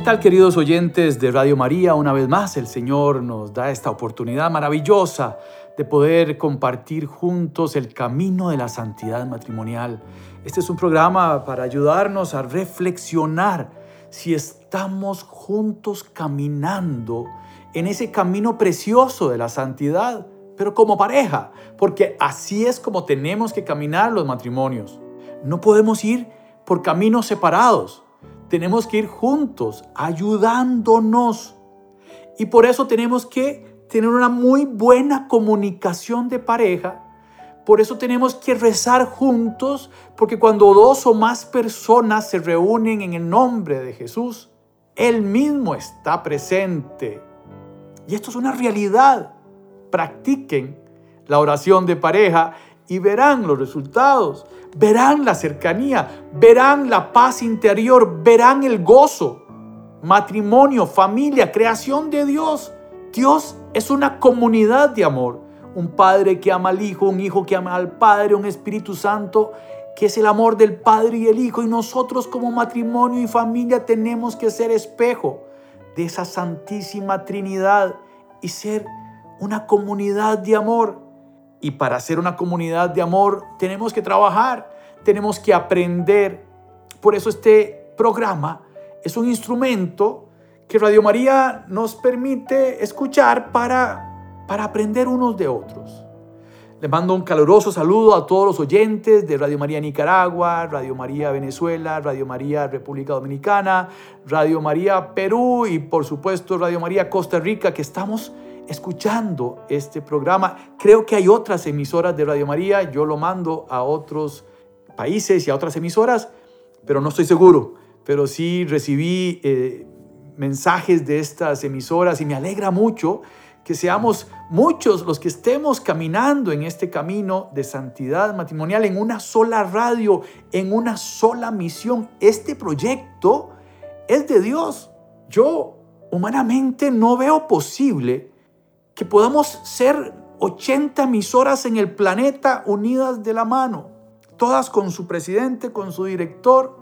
¿Qué tal queridos oyentes de Radio María? Una vez más el Señor nos da esta oportunidad maravillosa de poder compartir juntos el camino de la santidad matrimonial. Este es un programa para ayudarnos a reflexionar si estamos juntos caminando en ese camino precioso de la santidad, pero como pareja, porque así es como tenemos que caminar los matrimonios. No podemos ir por caminos separados tenemos que ir juntos, ayudándonos. Y por eso tenemos que tener una muy buena comunicación de pareja. Por eso tenemos que rezar juntos, porque cuando dos o más personas se reúnen en el nombre de Jesús, Él mismo está presente. Y esto es una realidad. Practiquen la oración de pareja y verán los resultados, verán la cercanía, verán la paz interior, verán el gozo. Matrimonio, familia, creación de Dios. Dios es una comunidad de amor. Un padre que ama al hijo, un hijo que ama al padre, un Espíritu Santo que es el amor del padre y el hijo. Y nosotros como matrimonio y familia tenemos que ser espejo de esa santísima Trinidad y ser una comunidad de amor. Y para ser una comunidad de amor tenemos que trabajar, tenemos que aprender. Por eso este programa es un instrumento que Radio María nos permite escuchar para, para aprender unos de otros. Le mando un caluroso saludo a todos los oyentes de Radio María Nicaragua, Radio María Venezuela, Radio María República Dominicana, Radio María Perú y por supuesto Radio María Costa Rica que estamos escuchando este programa. Creo que hay otras emisoras de Radio María, yo lo mando a otros países y a otras emisoras, pero no estoy seguro. Pero sí recibí eh, mensajes de estas emisoras y me alegra mucho que seamos muchos los que estemos caminando en este camino de santidad matrimonial, en una sola radio, en una sola misión. Este proyecto es de Dios. Yo humanamente no veo posible que podamos ser 80 emisoras en el planeta unidas de la mano, todas con su presidente, con su director,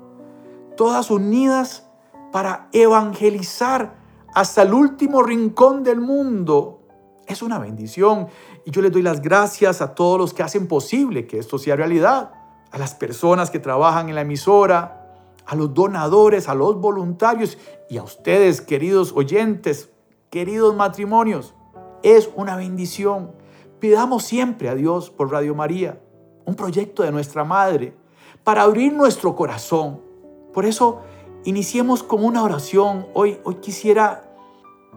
todas unidas para evangelizar hasta el último rincón del mundo. Es una bendición y yo les doy las gracias a todos los que hacen posible que esto sea realidad, a las personas que trabajan en la emisora, a los donadores, a los voluntarios y a ustedes, queridos oyentes, queridos matrimonios es una bendición. Pidamos siempre a Dios por Radio María, un proyecto de nuestra Madre, para abrir nuestro corazón. Por eso, iniciemos con una oración. Hoy, hoy quisiera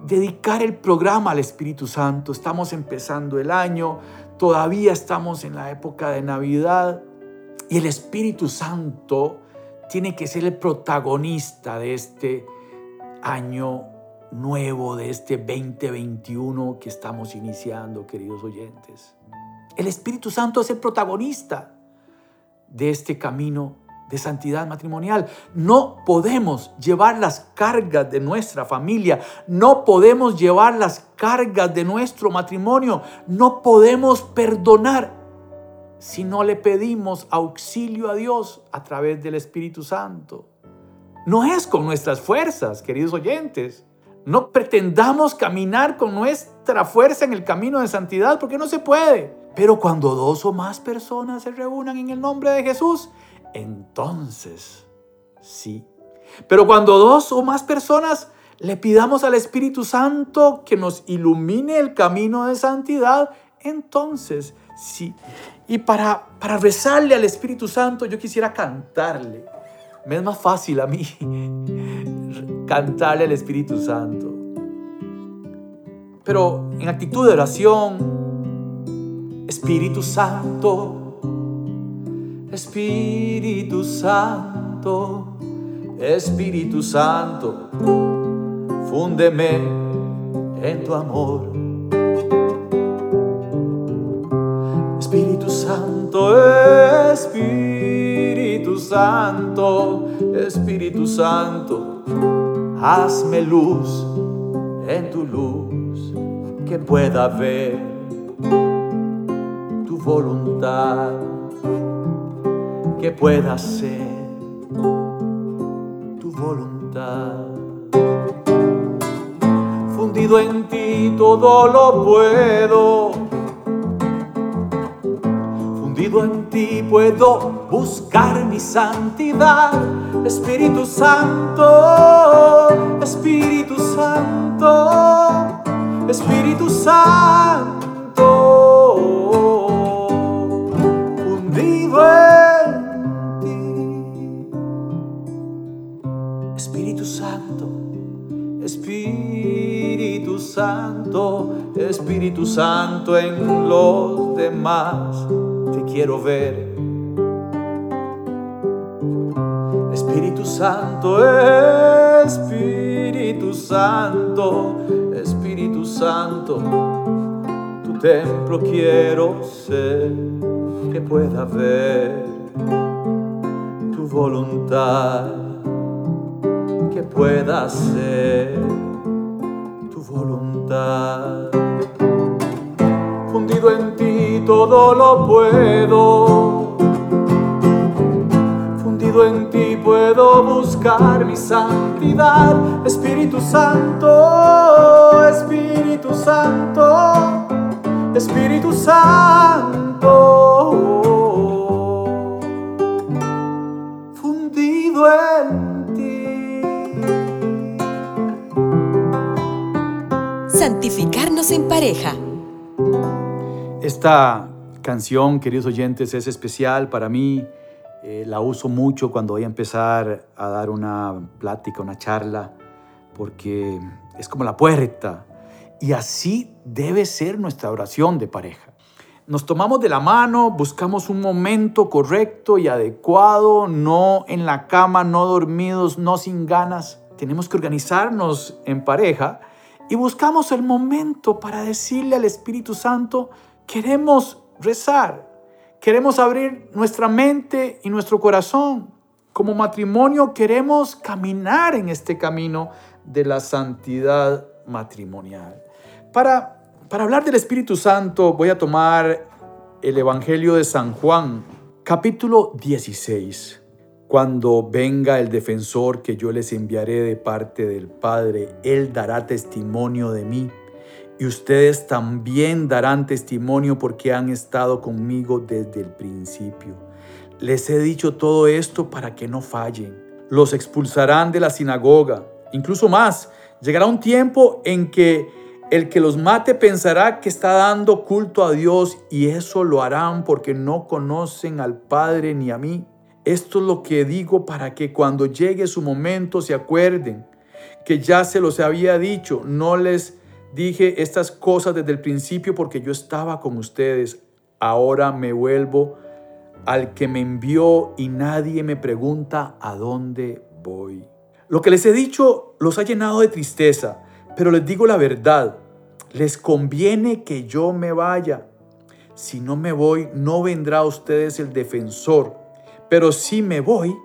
dedicar el programa al Espíritu Santo. Estamos empezando el año, todavía estamos en la época de Navidad y el Espíritu Santo tiene que ser el protagonista de este año nuevo de este 2021 que estamos iniciando, queridos oyentes. El Espíritu Santo es el protagonista de este camino de santidad matrimonial. No podemos llevar las cargas de nuestra familia, no podemos llevar las cargas de nuestro matrimonio, no podemos perdonar si no le pedimos auxilio a Dios a través del Espíritu Santo. No es con nuestras fuerzas, queridos oyentes. No pretendamos caminar con nuestra fuerza en el camino de santidad porque no se puede. Pero cuando dos o más personas se reúnan en el nombre de Jesús, entonces sí. Pero cuando dos o más personas le pidamos al Espíritu Santo que nos ilumine el camino de santidad, entonces sí. Y para, para rezarle al Espíritu Santo, yo quisiera cantarle. Me es más fácil a mí cantarle al Espíritu Santo. Pero en actitud de oración, Espíritu Santo, Espíritu Santo, Espíritu Santo, fúndeme en tu amor. Espíritu Santo, Espíritu Santo, Espíritu Santo, hazme luz en tu luz que pueda ver tu voluntad, que pueda ser tu voluntad. Fundido en ti todo lo puedo en ti puedo buscar mi santidad. Espíritu Santo, Espíritu Santo, Espíritu Santo, hundido en ti. Espíritu Santo, Espíritu Santo, Espíritu Santo en los demás quiero ver. Espíritu Santo, Espíritu Santo, Espíritu Santo, tu templo quiero ser, que pueda ver tu voluntad, que pueda ser tu voluntad. Todo lo puedo. Fundido en ti puedo buscar mi santidad. Espíritu Santo, Espíritu Santo, Espíritu Santo. Fundido en ti. Santificarnos en pareja. Esta canción, queridos oyentes, es especial para mí. Eh, la uso mucho cuando voy a empezar a dar una plática, una charla, porque es como la puerta. Y así debe ser nuestra oración de pareja. Nos tomamos de la mano, buscamos un momento correcto y adecuado, no en la cama, no dormidos, no sin ganas. Tenemos que organizarnos en pareja y buscamos el momento para decirle al Espíritu Santo, Queremos rezar, queremos abrir nuestra mente y nuestro corazón. Como matrimonio queremos caminar en este camino de la santidad matrimonial. Para, para hablar del Espíritu Santo voy a tomar el Evangelio de San Juan, capítulo 16. Cuando venga el defensor que yo les enviaré de parte del Padre, Él dará testimonio de mí y ustedes también darán testimonio porque han estado conmigo desde el principio. Les he dicho todo esto para que no fallen. Los expulsarán de la sinagoga. Incluso más, llegará un tiempo en que el que los mate pensará que está dando culto a Dios y eso lo harán porque no conocen al Padre ni a mí. Esto es lo que digo para que cuando llegue su momento se acuerden que ya se los había dicho, no les Dije estas cosas desde el principio porque yo estaba con ustedes. Ahora me vuelvo al que me envió y nadie me pregunta a dónde voy. Lo que les he dicho los ha llenado de tristeza, pero les digo la verdad. Les conviene que yo me vaya. Si no me voy, no vendrá a ustedes el defensor. Pero si me voy,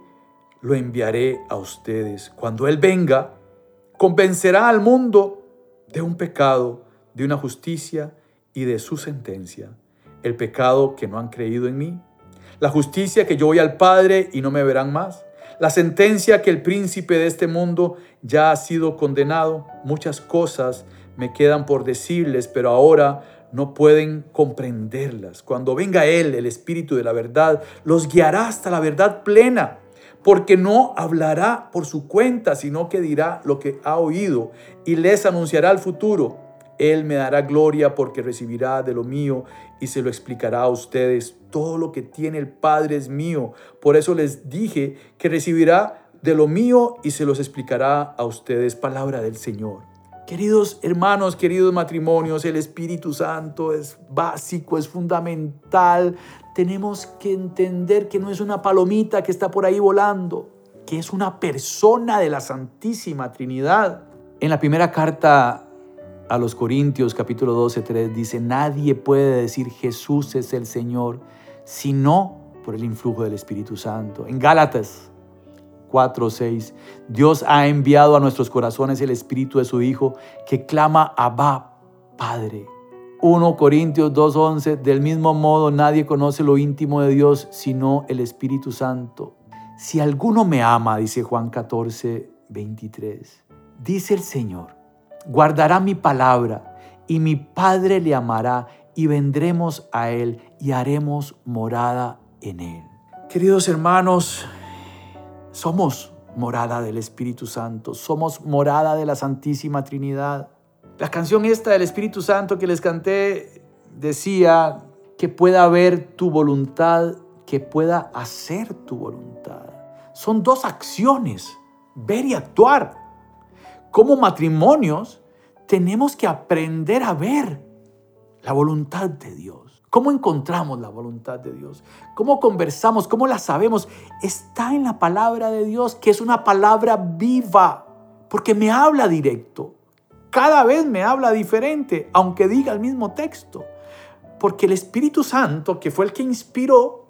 lo enviaré a ustedes. Cuando Él venga, convencerá al mundo de un pecado, de una justicia y de su sentencia. El pecado que no han creído en mí, la justicia que yo voy al Padre y no me verán más, la sentencia que el príncipe de este mundo ya ha sido condenado. Muchas cosas me quedan por decirles, pero ahora no pueden comprenderlas. Cuando venga Él, el Espíritu de la verdad, los guiará hasta la verdad plena porque no hablará por su cuenta, sino que dirá lo que ha oído y les anunciará el futuro. Él me dará gloria porque recibirá de lo mío y se lo explicará a ustedes. Todo lo que tiene el Padre es mío. Por eso les dije que recibirá de lo mío y se los explicará a ustedes. Palabra del Señor. Queridos hermanos, queridos matrimonios, el Espíritu Santo es básico, es fundamental tenemos que entender que no es una palomita que está por ahí volando, que es una persona de la Santísima Trinidad. En la primera carta a los Corintios capítulo 12, 3 dice, nadie puede decir Jesús es el Señor, sino por el influjo del Espíritu Santo. En Gálatas 4, 6, Dios ha enviado a nuestros corazones el Espíritu de su Hijo que clama Abba, Padre. 1 Corintios 2, 11, del mismo modo nadie conoce lo íntimo de Dios sino el Espíritu Santo. Si alguno me ama, dice Juan 14, 23, dice el Señor, guardará mi palabra y mi Padre le amará y vendremos a Él y haremos morada en Él. Queridos hermanos, somos morada del Espíritu Santo, somos morada de la Santísima Trinidad. La canción esta del Espíritu Santo que les canté decía que pueda haber tu voluntad, que pueda hacer tu voluntad. Son dos acciones, ver y actuar como matrimonios tenemos que aprender a ver la voluntad de Dios. ¿Cómo encontramos la voluntad de Dios? ¿Cómo conversamos? ¿Cómo la sabemos? Está en la palabra de Dios, que es una palabra viva, porque me habla directo. Cada vez me habla diferente, aunque diga el mismo texto. Porque el Espíritu Santo, que fue el que inspiró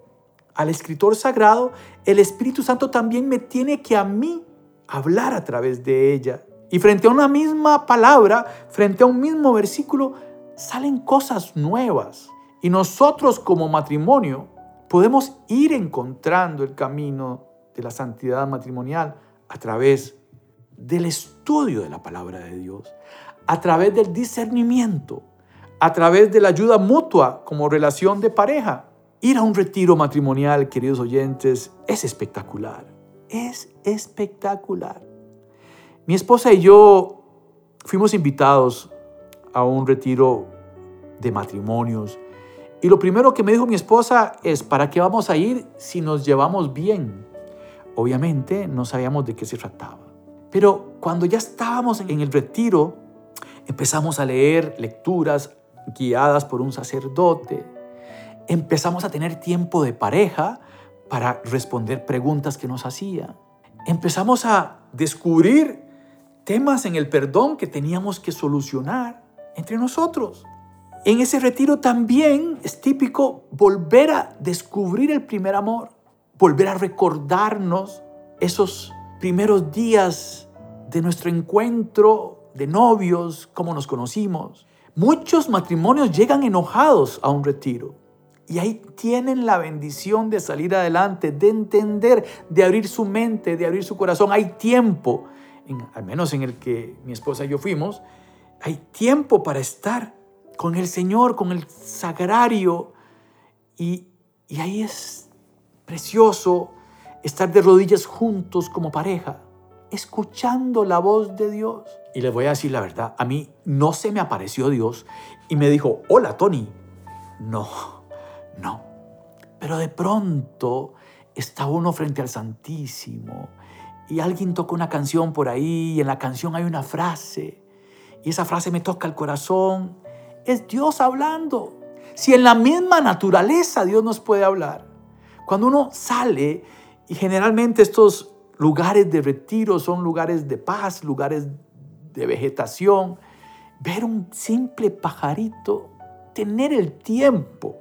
al escritor sagrado, el Espíritu Santo también me tiene que a mí hablar a través de ella. Y frente a una misma palabra, frente a un mismo versículo, salen cosas nuevas. Y nosotros como matrimonio podemos ir encontrando el camino de la santidad matrimonial a través del estudio de la palabra de Dios, a través del discernimiento, a través de la ayuda mutua como relación de pareja. Ir a un retiro matrimonial, queridos oyentes, es espectacular. Es espectacular. Mi esposa y yo fuimos invitados a un retiro de matrimonios y lo primero que me dijo mi esposa es, ¿para qué vamos a ir si nos llevamos bien? Obviamente no sabíamos de qué se trataba. Pero cuando ya estábamos en el retiro, empezamos a leer lecturas guiadas por un sacerdote. Empezamos a tener tiempo de pareja para responder preguntas que nos hacía. Empezamos a descubrir temas en el perdón que teníamos que solucionar entre nosotros. En ese retiro también es típico volver a descubrir el primer amor, volver a recordarnos esos primeros días de nuestro encuentro de novios, cómo nos conocimos. Muchos matrimonios llegan enojados a un retiro y ahí tienen la bendición de salir adelante, de entender, de abrir su mente, de abrir su corazón. Hay tiempo al menos en el que mi esposa y yo fuimos, hay tiempo para estar con el Señor, con el sagrario. Y, y ahí es precioso estar de rodillas juntos como pareja, escuchando la voz de Dios. Y les voy a decir la verdad, a mí no se me apareció Dios y me dijo, hola Tony. No, no. Pero de pronto está uno frente al Santísimo y alguien toca una canción por ahí y en la canción hay una frase y esa frase me toca el corazón. Es Dios hablando. Si en la misma naturaleza Dios nos puede hablar. Cuando uno sale y generalmente estos lugares de retiro son lugares de paz, lugares de vegetación, ver un simple pajarito, tener el tiempo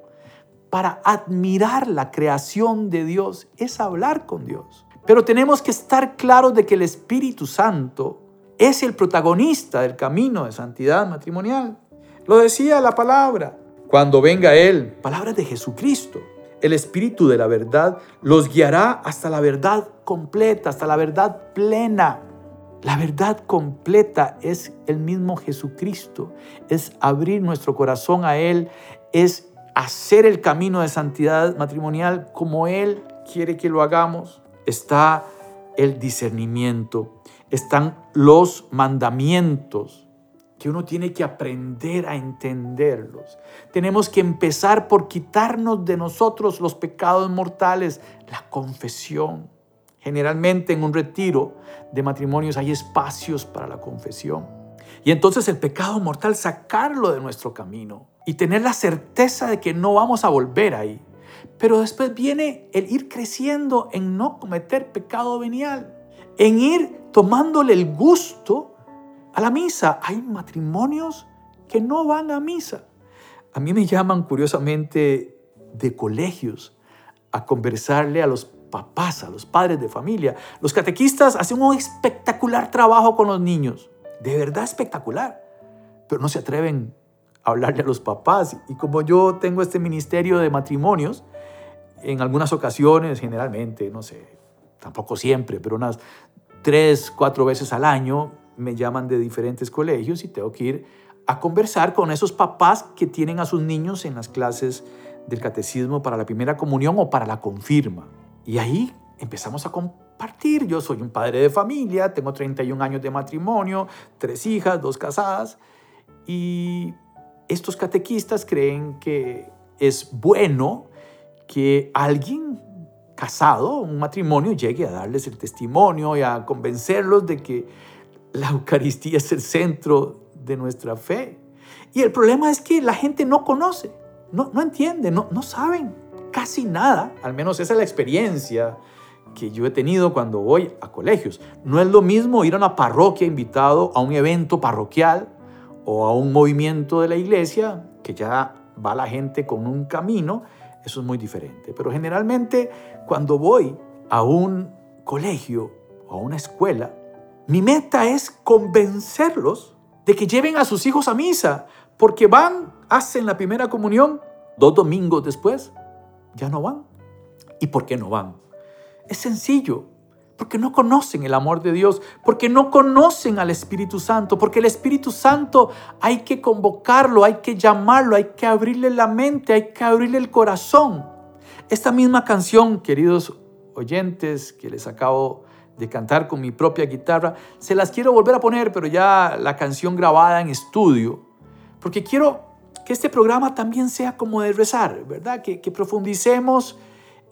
para admirar la creación de Dios es hablar con Dios. Pero tenemos que estar claros de que el Espíritu Santo es el protagonista del camino de santidad matrimonial. Lo decía la palabra. Cuando venga Él, palabras de Jesucristo, el Espíritu de la verdad los guiará hasta la verdad completa, hasta la verdad plena. La verdad completa es el mismo Jesucristo, es abrir nuestro corazón a Él, es hacer el camino de santidad matrimonial como Él quiere que lo hagamos. Está el discernimiento, están los mandamientos que uno tiene que aprender a entenderlos. Tenemos que empezar por quitarnos de nosotros los pecados mortales, la confesión. Generalmente en un retiro de matrimonios hay espacios para la confesión. Y entonces el pecado mortal sacarlo de nuestro camino y tener la certeza de que no vamos a volver ahí. Pero después viene el ir creciendo en no cometer pecado venial, en ir tomándole el gusto a la misa. Hay matrimonios que no van a misa. A mí me llaman curiosamente de colegios a conversarle a los papás, a los padres de familia. Los catequistas hacen un espectacular trabajo con los niños, de verdad espectacular, pero no se atreven a hablarle a los papás. Y como yo tengo este ministerio de matrimonios, en algunas ocasiones, generalmente, no sé, tampoco siempre, pero unas tres, cuatro veces al año, me llaman de diferentes colegios y tengo que ir a conversar con esos papás que tienen a sus niños en las clases del catecismo para la primera comunión o para la confirma. Y ahí empezamos a compartir. Yo soy un padre de familia, tengo 31 años de matrimonio, tres hijas, dos casadas. Y estos catequistas creen que es bueno que alguien casado, un matrimonio, llegue a darles el testimonio y a convencerlos de que la Eucaristía es el centro de nuestra fe. Y el problema es que la gente no conoce, no, no entiende, no, no saben casi nada, al menos esa es la experiencia que yo he tenido cuando voy a colegios. No es lo mismo ir a una parroquia invitado a un evento parroquial o a un movimiento de la iglesia, que ya va la gente con un camino, eso es muy diferente. Pero generalmente cuando voy a un colegio o a una escuela, mi meta es convencerlos de que lleven a sus hijos a misa, porque van, hacen la primera comunión, dos domingos después, ya no van. ¿Y por qué no van? Es sencillo, porque no conocen el amor de Dios, porque no conocen al Espíritu Santo, porque el Espíritu Santo hay que convocarlo, hay que llamarlo, hay que abrirle la mente, hay que abrirle el corazón. Esta misma canción, queridos oyentes, que les acabo de cantar con mi propia guitarra, se las quiero volver a poner, pero ya la canción grabada en estudio, porque quiero que este programa también sea como de rezar, ¿verdad? Que, profundicemos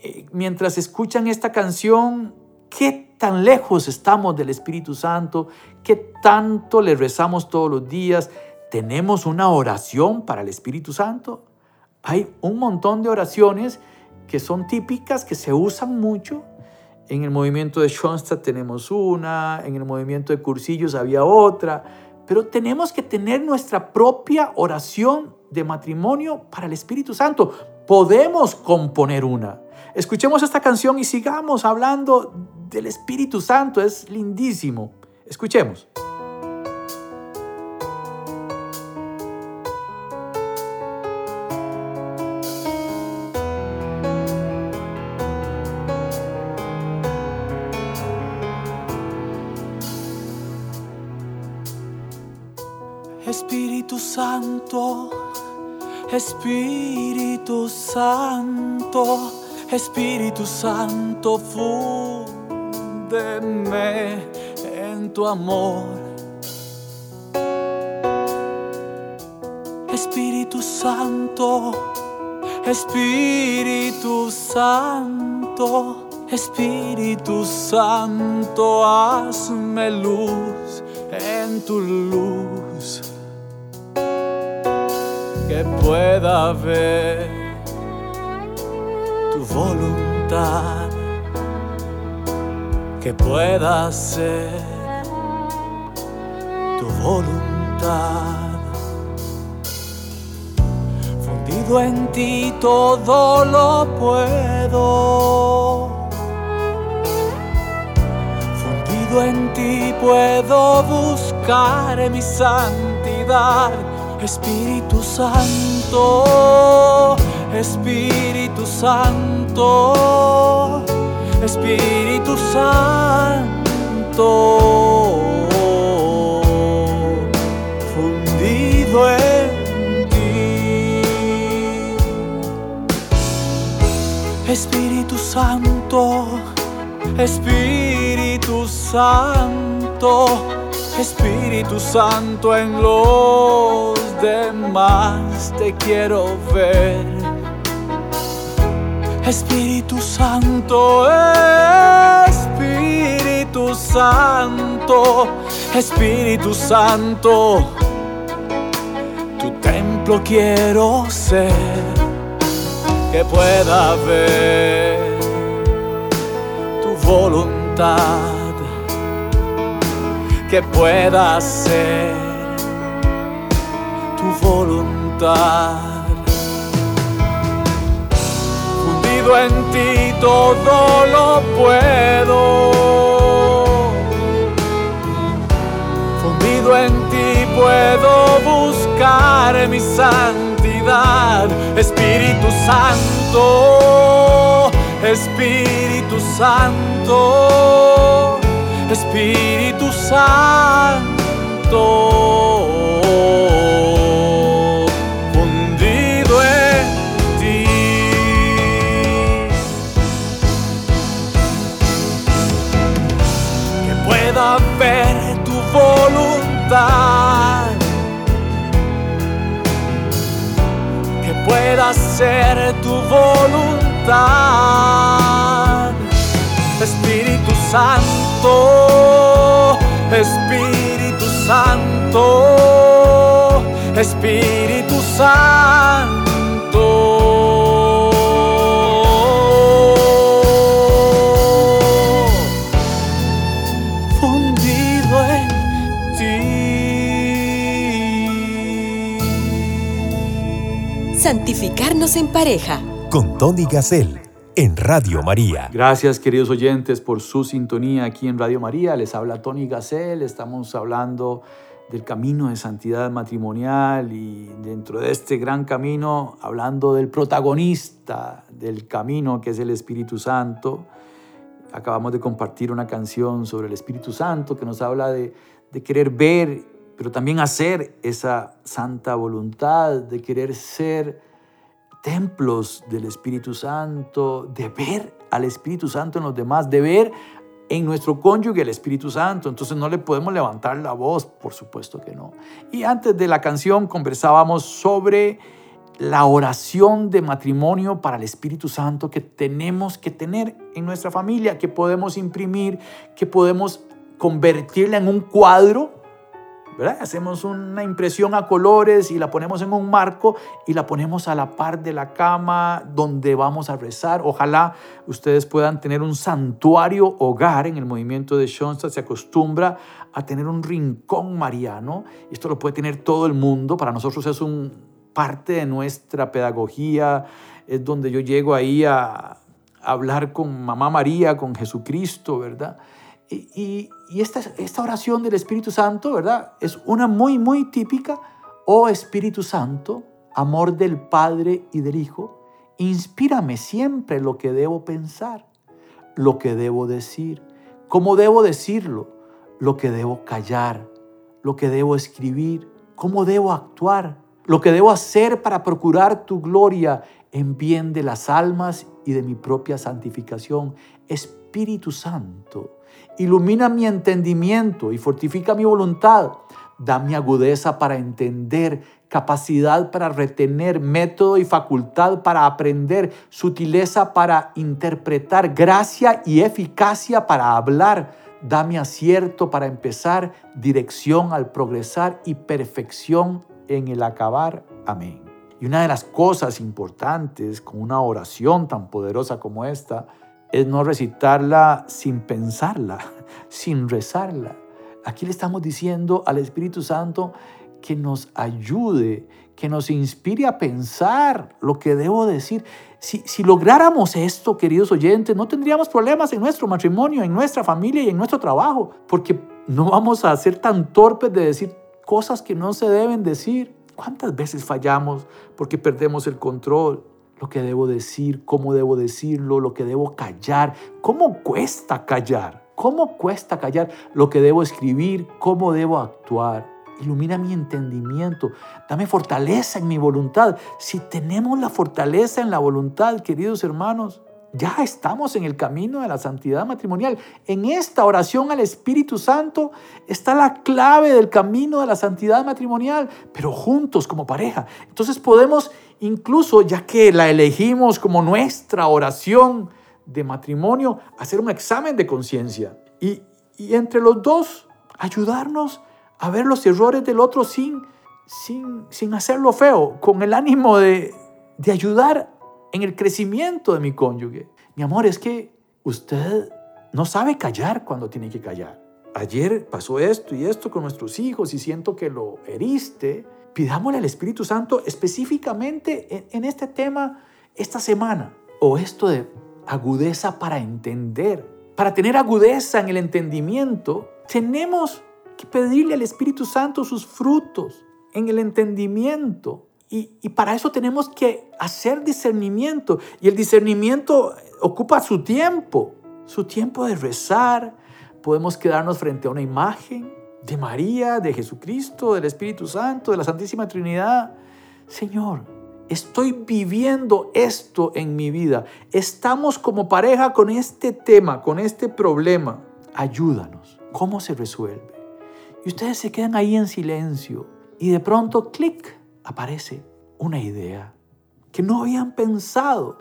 eh, mientras escuchan esta canción, qué tan lejos estamos del Espíritu Santo, qué tanto le rezamos todos los días. ¿Tenemos una oración para el Espíritu Santo? Hay un montón de oraciones que son típicas, que se usan mucho, en el movimiento de Schoenstatt tenemos una, en el movimiento de cursillos había otra, pero tenemos que tener nuestra propia oración de matrimonio para el Espíritu Santo. Podemos componer una. Escuchemos esta canción y sigamos hablando del Espíritu Santo. Es lindísimo. Escuchemos. Espíritu Santo, Espíritu Santo, fúndeme en tu amor. Espíritu Santo, Espíritu Santo, Espíritu Santo, hazme luz en tu luz que pueda ver tu voluntad, que pueda ser tu voluntad. Fundido en ti todo lo puedo. Fundido en ti puedo buscar mi santidad Espíritu Santo, Espíritu Santo, Espíritu Santo, fundido en ti. Espíritu Santo, Espíritu Santo. Espíritu Santo en los demás te quiero ver. Espíritu Santo, Espíritu Santo, Espíritu Santo, tu templo quiero ser, que pueda ver tu voluntad que pueda ser voluntad. Fundido en ti todo lo puedo. Fundido en ti puedo buscar mi santidad, Espíritu Santo, Espíritu Santo. Espíritu Santo, Espíritu Santo. Fundido en ti. Santificarnos en pareja. Con Tony Gassel en Radio María. Gracias queridos oyentes por su sintonía aquí en Radio María. Les habla Tony Gassel. Estamos hablando del camino de santidad matrimonial y dentro de este gran camino hablando del protagonista del camino que es el Espíritu Santo. Acabamos de compartir una canción sobre el Espíritu Santo que nos habla de, de querer ver, pero también hacer esa santa voluntad, de querer ser templos del Espíritu Santo, de ver al Espíritu Santo en los demás, de ver en nuestro cónyuge el Espíritu Santo. Entonces no le podemos levantar la voz, por supuesto que no. Y antes de la canción conversábamos sobre la oración de matrimonio para el Espíritu Santo que tenemos que tener en nuestra familia, que podemos imprimir, que podemos convertirla en un cuadro Hacemos una impresión a colores y la ponemos en un marco y la ponemos a la par de la cama donde vamos a rezar. Ojalá ustedes puedan tener un santuario hogar. En el movimiento de Schoenstatt se acostumbra a tener un rincón mariano. Esto lo puede tener todo el mundo. Para nosotros es un parte de nuestra pedagogía. Es donde yo llego ahí a hablar con Mamá María, con Jesucristo, ¿verdad? Y, esta, esta oración del Espíritu Santo, ¿verdad? Es una muy, muy típica. Oh Espíritu Santo, amor del Padre y del Hijo, inspírame siempre lo que debo pensar, lo que debo decir, cómo debo decirlo, lo que debo callar, lo que debo escribir, cómo debo actuar, lo que debo hacer para procurar tu gloria en bien de las almas y de mi propia santificación. Espíritu Santo, Ilumina mi entendimiento y fortifica mi voluntad. Dame agudeza para entender, capacidad para retener, método y facultad para aprender, sutileza para interpretar, gracia y eficacia para hablar. Dame acierto para empezar, dirección al progresar y perfección en el acabar. Amén. Y una de las cosas importantes con una oración tan poderosa como esta es no recitarla sin pensarla, sin rezarla. Aquí le estamos diciendo al Espíritu Santo que nos ayude, que nos inspire a pensar lo que debo decir. Si, si, lográramos esto, queridos oyentes, no tendríamos problemas en nuestro matrimonio, en nuestra familia y en nuestro trabajo, porque no vamos a ser tan torpes de decir cosas que no se deben decir. ¿Cuántas veces fallamos porque perdemos el control? Lo que debo decir, cómo debo decirlo, lo que debo callar, cómo cuesta callar, cómo cuesta callar, lo que debo escribir, cómo debo actuar. Ilumina mi entendimiento, dame fortaleza en mi voluntad. Si tenemos la fortaleza en la voluntad, queridos hermanos, ya estamos en el camino de la santidad matrimonial. En esta oración al Espíritu Santo está la clave del camino de la santidad matrimonial, pero juntos como pareja. Entonces podemos incluso, ya que la elegimos como nuestra oración de matrimonio, hacer un examen de conciencia y, entre los dos ayudarnos a ver los errores del otro sin, sin, sin hacerlo feo, con el ánimo de, de ayudar en el crecimiento de mi cónyuge. Mi amor, es que usted no sabe callar cuando tiene que callar. ayer pasó esto y esto con nuestros hijos y siento que lo heriste, pidámosle al Espíritu Santo específicamente en, este tema esta semana. O esto de agudeza para entender. Para tener agudeza en el entendimiento, tenemos que pedirle al Espíritu Santo sus frutos en el entendimiento. Y, y, para eso tenemos que hacer discernimiento. Y el discernimiento ocupa su tiempo, su tiempo de rezar. Podemos quedarnos frente a una imagen de María, de Jesucristo, del Espíritu Santo, de la Santísima Trinidad. Señor, estoy viviendo esto en mi vida. Estamos como pareja con este tema, con este problema. Ayúdanos. ¿Cómo se resuelve? Y ustedes se quedan ahí en silencio y de pronto, clic, aparece una idea que no habían pensado.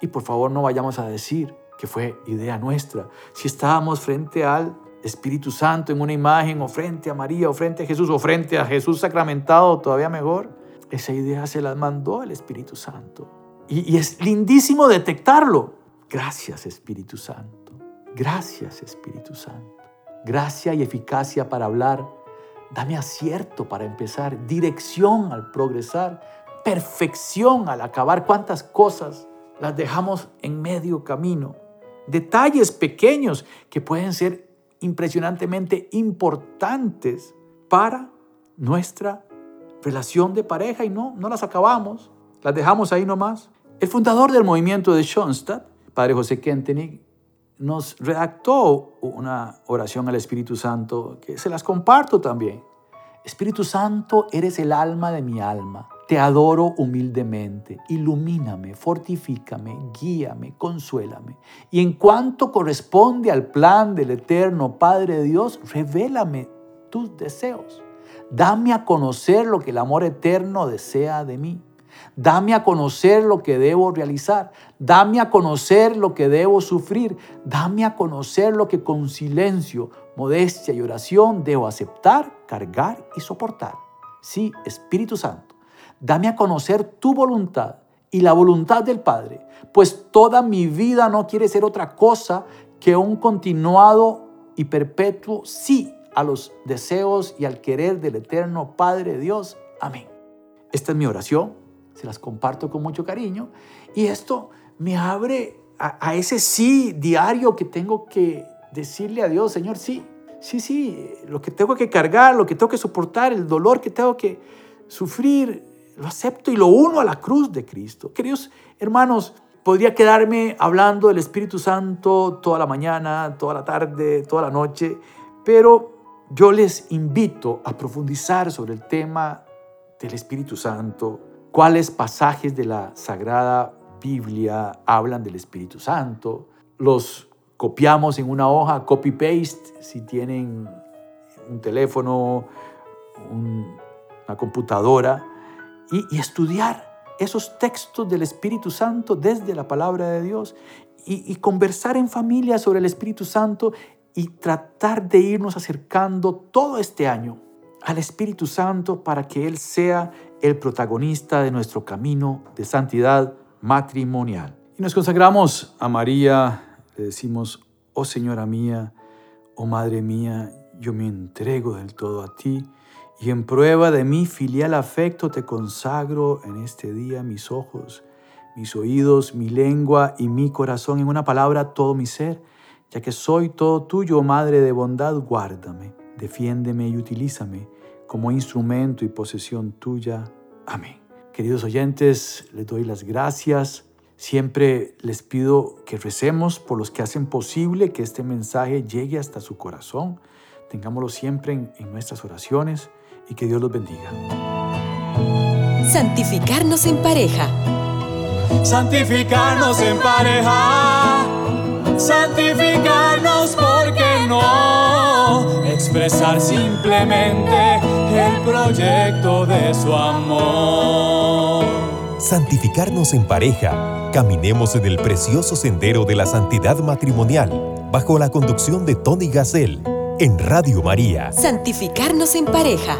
Y por favor no vayamos a decir que fue idea nuestra. Si estábamos frente al Espíritu Santo en una imagen o frente a María o frente a Jesús o frente a Jesús sacramentado, todavía mejor, esa idea se la mandó el Espíritu Santo. Y, y es lindísimo detectarlo. Gracias Espíritu Santo. Gracias Espíritu Santo. Gracia y eficacia para hablar. Dame acierto para empezar, dirección al progresar, perfección al acabar. ¿Cuántas cosas las dejamos en medio camino? Detalles pequeños que pueden ser impresionantemente importantes para nuestra relación de pareja y no, no las acabamos, las dejamos ahí nomás. El fundador del movimiento de Schoenstatt, Padre José Kentenich, nos redactó una oración al Espíritu Santo que se las comparto también. Espíritu Santo, eres el alma de mi alma. Te adoro humildemente. Ilumíname, fortifícame, guíame, consuélame. Y en cuanto corresponde al plan del eterno Padre Dios, revélame tus deseos. Dame a conocer lo que el amor eterno desea de mí. Dame a conocer lo que debo realizar. Dame a conocer lo que debo sufrir. Dame a conocer lo que con silencio, modestia y oración debo aceptar, cargar y soportar. Sí, Espíritu Santo, dame a conocer tu voluntad y la voluntad del Padre, pues toda mi vida no quiere ser otra cosa que un continuado y perpetuo sí a los deseos y al querer del eterno Padre Dios. Amén. Esta es mi oración se las comparto con mucho cariño y esto me abre a, ese sí diario que tengo que decirle a Dios, Señor, sí, sí, sí, lo que tengo que cargar, lo que tengo que soportar, el dolor que tengo que sufrir, lo acepto y lo uno a la cruz de Cristo. Queridos hermanos, podría quedarme hablando del Espíritu Santo toda la mañana, toda la tarde, toda la noche, pero yo les invito a profundizar sobre el tema del Espíritu Santo, cuáles pasajes de la Sagrada Biblia hablan del Espíritu Santo. Los copiamos en una hoja, copy-paste, si tienen un teléfono, una computadora, y, estudiar esos textos del Espíritu Santo desde la palabra de Dios y, y conversar en familia sobre el Espíritu Santo y tratar de irnos acercando todo este año al Espíritu Santo para que Él sea el protagonista de nuestro camino de santidad matrimonial. Y nos consagramos a María, le decimos, oh Señora mía, oh Madre mía, yo me entrego del todo a ti y en prueba de mi filial afecto te consagro en este día mis ojos, mis oídos, mi lengua y mi corazón, en una palabra todo mi ser, ya que soy todo tuyo, Madre de bondad, guárdame defiéndeme y utilízame como instrumento y posesión tuya. Amén. Queridos oyentes, les doy las gracias. Siempre les pido que recemos por los que hacen posible que este mensaje llegue hasta su corazón. Tengámoslo siempre en nuestras oraciones y que Dios los bendiga. Santificarnos en pareja. Santificarnos en pareja. Santificarnos porque no expresar simplemente el proyecto de su amor. Santificarnos en pareja. Caminemos en el precioso sendero de la santidad matrimonial bajo la conducción de Tony Gassel en Radio María. Santificarnos en pareja.